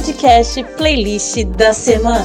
podcast Playlist da Semana.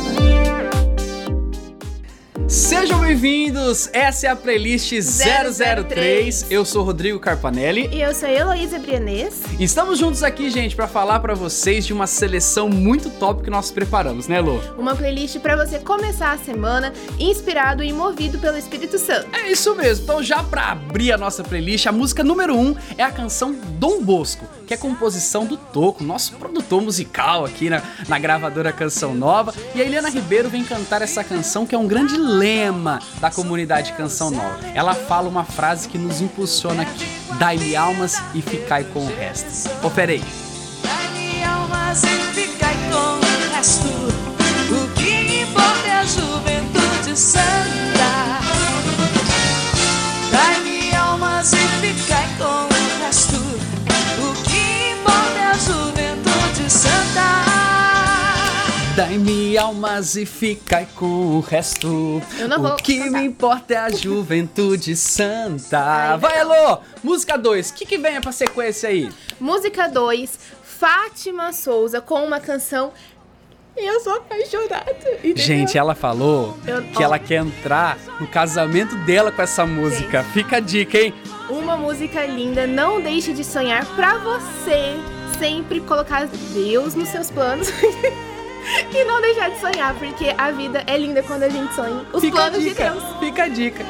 Sejam bem-vindos! Essa é a playlist 003. 003. Eu sou Rodrigo Carpanelli. E eu sou a Heloísa Brianês. E estamos juntos aqui, gente, para falar para vocês de uma seleção muito top que nós preparamos, né, Lô? Uma playlist para você começar a semana inspirado e movido pelo Espírito Santo. É isso mesmo. Então, já para abrir a nossa playlist, a música número 1 um é a canção Dom Bosco, que é composição do Toco, nosso produtor musical aqui na, na gravadora Canção Nova. E a Eliana Ribeiro vem cantar essa canção que é um grande lema da comunidade Canção Nova. Ela fala uma frase que nos impulsiona aqui: Dai-me almas e ficai com o resto. Confere aí. Dai-me almas e ficai Dai-me almas e ficai com o resto. Eu não vou O que cantar. me importa é a juventude santa. Ai, Vai, Elô! Música 2. O que, que vem pra sequência aí? Música 2, Fátima Souza com uma canção Eu sou apaixonada. entendeu? Gente, ela falou Eu- que ela quer entrar no casamento dela com essa música. Fica a dica, hein? Uma música linda, não deixe de sonhar pra você sempre colocar Deus nos seus planos. E não deixar de sonhar, porque a vida é linda quando a gente sonha. Os Fica a planos de. Deus. Fica a dica.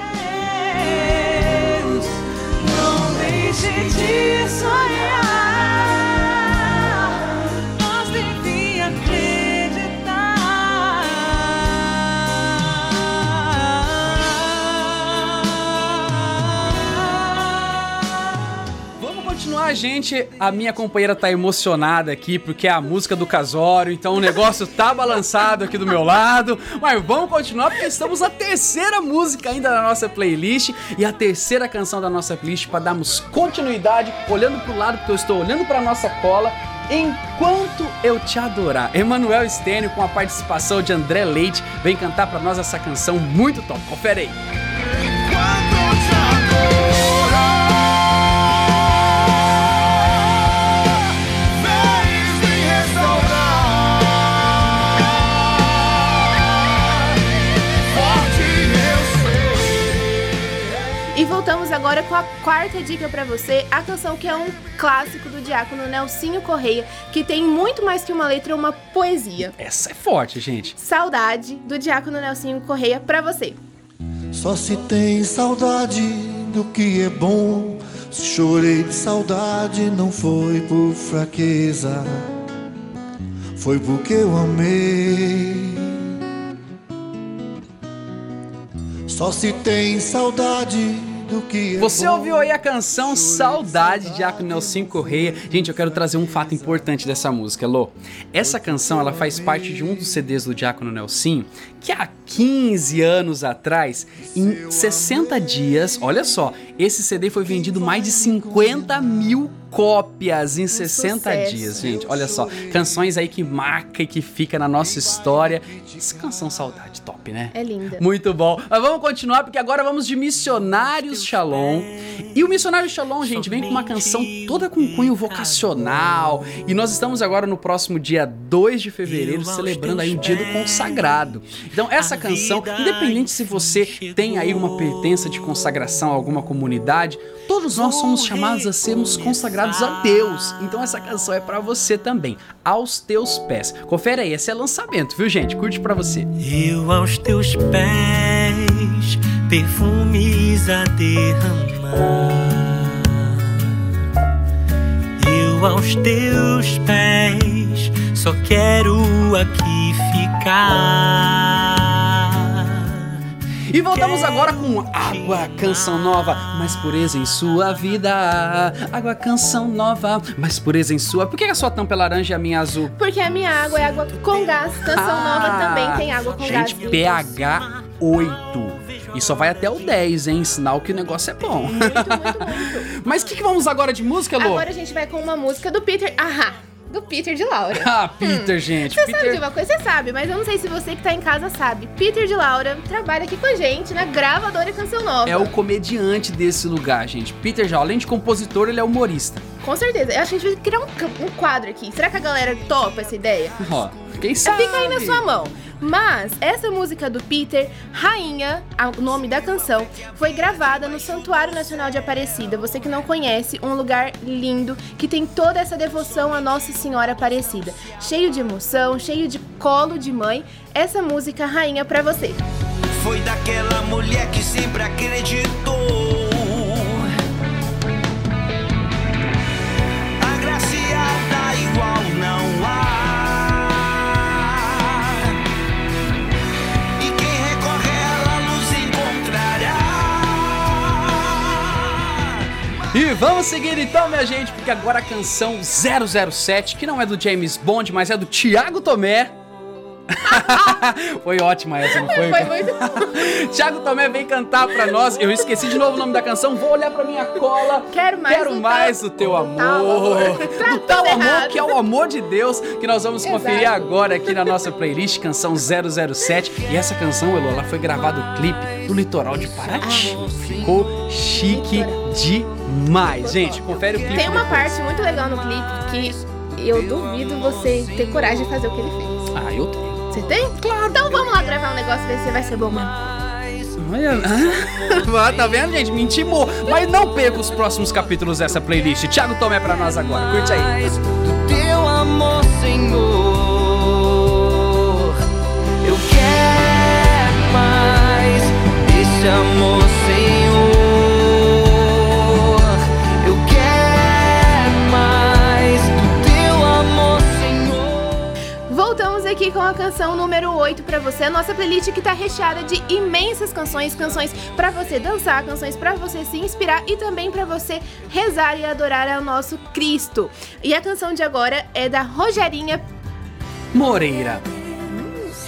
Gente. A minha companheira tá emocionada aqui porque é a música do casório, então o negócio tá balançado aqui do meu lado. Mas vamos continuar porque estamos na terceira música ainda da nossa playlist e a terceira canção da nossa playlist para darmos continuidade, olhando pro lado porque eu estou olhando para nossa cola. Enquanto eu te adorar, Emanuel Stênio com a participação de André Leite vem cantar para nós essa canção muito top. Confere aí. Quando E voltamos agora com a quarta dica pra você, a canção que é um clássico do diácono Nelsinho Correia, que tem muito mais que uma letra, uma poesia. Essa é forte, gente. Saudade do diácono Nelsinho Correia pra você. Só se tem saudade do que é bom. Se chorei de saudade, não foi por fraqueza, foi porque eu amei. Só se tem saudade do que é Você ouviu aí a canção Saudade de Diácono Nelson Correia. Gente, eu quero trazer um fato importante dessa música, Lô. Essa canção, ela faz parte de um dos CDs do Diácono Nelson, que há 15 anos atrás, em 60 dias, olha só, esse CD foi vendido mais de 50 mil cópias em 60 sucesso. dias, gente. Olha só, canções aí que marca e que fica na nossa história. Essa canção Saudade, top, né? É linda. Muito bom. Mas vamos continuar porque agora vamos de Missionários Shalom. E o Missionário Shalom, gente, vem com uma canção toda com cunho vocacional. E nós estamos agora no próximo dia 2 de fevereiro celebrando aí o dia do consagrado. Então essa canção, independente se você tem aí uma pertença de consagração a alguma comunidade, todos nós somos chamados a sermos consagrados a Deus. Então essa canção é pra você também, aos teus pés. Confere aí, esse é lançamento, viu, gente? Curte pra você. Eu aos teus pés, perfumes a derramar. Eu aos teus pés, só quero aqui ficar. E voltamos agora com Água Canção Nova, mais pureza em sua vida. Água Canção Nova, mais pureza em sua. Por que a sua tampa é laranja e a minha azul? Porque a minha água é água com gás. Canção Nova também tem água com gás. Ah, Gente, pH 8. E só vai até o 10, hein? Sinal que o negócio é bom. Muito, muito, muito. Mas o que, que vamos agora de música, Lô? Agora a gente vai com uma música do Peter. Ahá! Do Peter de Laura. Ah, Peter, gente. Você sabe de Peter. uma coisa? Você sabe, mas eu não sei se você que tá em casa sabe. Peter de Laura trabalha aqui com a gente na gravadora Canção Nova. É o comediante desse lugar, gente. Peter já, além de compositor, ele é humorista. Com certeza. Eu acho que a gente vai criar um, um quadro aqui. Será que a galera topa essa ideia? Ó, quem sabe? Fica aí na sua mão. Mas essa música do Peter, Rainha, o nome da canção, foi gravada no Santuário Nacional de Aparecida. Você que não conhece, um lugar lindo que tem toda essa devoção à Nossa Senhora Aparecida. Cheio de emoção, cheio de colo de mãe. Essa música, Rainha, pra você. Foi daquela mulher que sempre acreditou. E vamos seguir então, minha gente, porque agora a canção 007, que não é do James Bond, mas é do Thiago Tomé. foi ótima essa, não foi? Foi muito Thiago Tomé vem cantar pra nós. Eu esqueci de novo o nome da canção. Vou olhar pra minha cola. Quero mais Quero mais tal- do teu do amor. tal amor. Do tal amor que é o amor de Deus, que nós vamos conferir Exato. agora aqui na nossa playlist, canção 007. E essa canção, Elo, ela foi gravada o clipe no litoral de Paraty. Ficou chique demais. Gente, confere o clipe. Tem uma depois. parte muito legal no clipe que eu duvido você ter coragem de fazer o que ele fez. Ah, eu tenho. Você tem? Claro. Então vamos lá gravar um negócio desse, vai ser bom mesmo. Olha, Ah, tá vendo, gente? Me intimou. Mas não perca os próximos capítulos dessa playlist. Thiago Tomé pra nós agora. Curte aí. Canção número 8 pra você, a nossa playlist que tá recheada de imensas canções, canções pra você dançar, canções pra você se inspirar e também pra você rezar e adorar ao nosso Cristo. E a canção de agora é da Rogerinha Moreira.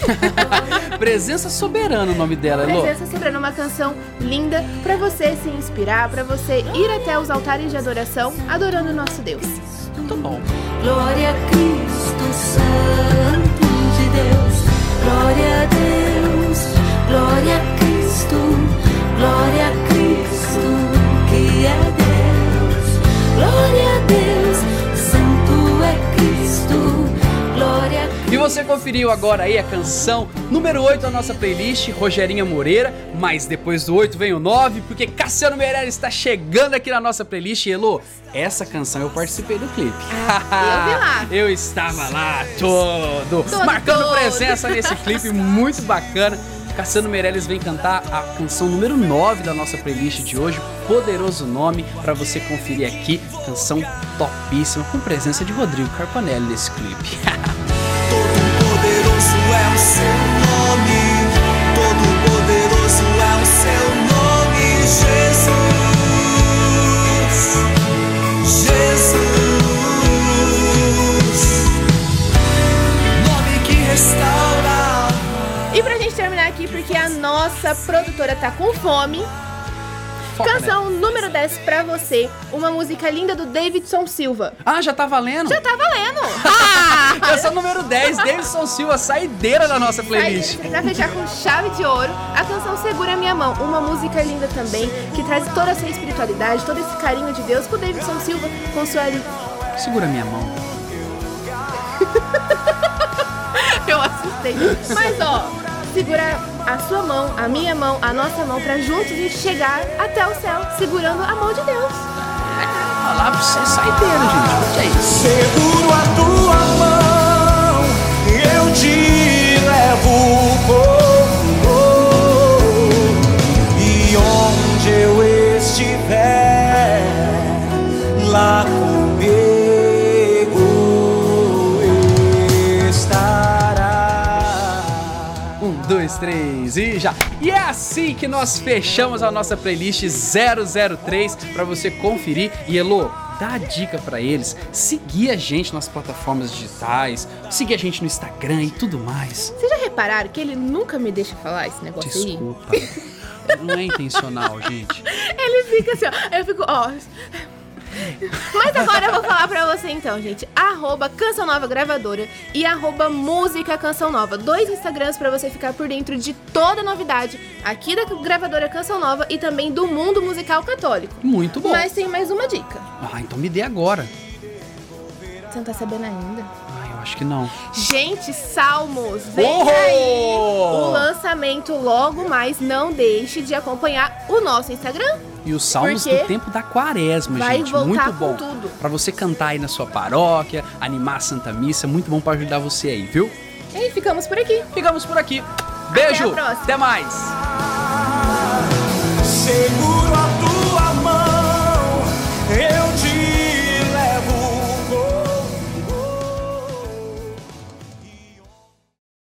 Presença soberana o nome dela, Elô. Presença sobrando uma canção linda pra você se inspirar, pra você ir até os altares de adoração adorando o nosso Deus. Muito bom. Glória a Cristo, conferiu agora aí a canção número 8 da nossa playlist, Rogerinha Moreira. Mas depois do 8 vem o 9, porque Cassiano Meirelles está chegando aqui na nossa playlist. E Elô, essa canção eu participei do clipe. eu vi lá. eu estava lá todo, Todo, marcando todo. presença nesse clipe muito bacana. Cassiano Meirelles vem cantar a canção número 9 da nossa playlist de hoje, Poderoso Nome, pra você conferir aqui. Canção topíssima, com presença de Rodrigo Carpanelli nesse clipe. nossa produtora tá com fome, Foca, né? canção número 10 pra você, uma música linda do Davidson Silva. Ah, já tá valendo? Já tá valendo! Ah! Canção número 10, Davidson Silva, saideira da nossa playlist. Aí, pra fechar com chave de ouro, a canção Segura Minha Mão, uma música linda também, que traz toda essa espiritualidade, todo esse carinho de Deus pro Davidson Silva com sua Segura minha mão. Eu assustei. Mas ó, segura a sua mão, a minha mão, a nossa mão, pra juntos a gente chegar até o céu, segurando a mão de Deus. Falar pra você, saideira, gente. Aí. Seguro a tua mão, eu te dois, três e já. E é assim que nós fechamos a nossa playlist 003 pra você conferir. E Elô, dá a dica pra eles, seguir a gente nas plataformas digitais, seguir a gente no Instagram e tudo mais. Vocês já repararam que ele nunca me deixa falar esse negócio aí? Desculpa. Não é intencional, gente. Ele fica assim, ó. Eu fico, ó. Mas agora eu vou falar pra você então, gente. Arroba Canção Nova Gravadora e arroba Música Canção Nova. Dois Instagrams pra você ficar por dentro de toda novidade aqui da gravadora Canção Nova e também do mundo musical católico. Muito bom. Mas tem mais uma dica. Ah, então me dê agora. Você não tá sabendo ainda? Ah, eu acho que não. Gente, Salmos, vem Oh! aí o lançamento logo mais. Não deixe de acompanhar o nosso Instagram. E os salmos Porque do tempo da quaresma, vai gente. Muito bom. Pra você cantar aí na sua paróquia, animar a Santa Missa. Muito bom pra ajudar você aí, viu? E aí, ficamos por aqui. Ficamos por aqui. Beijo. a próxima. Até mais. Seguro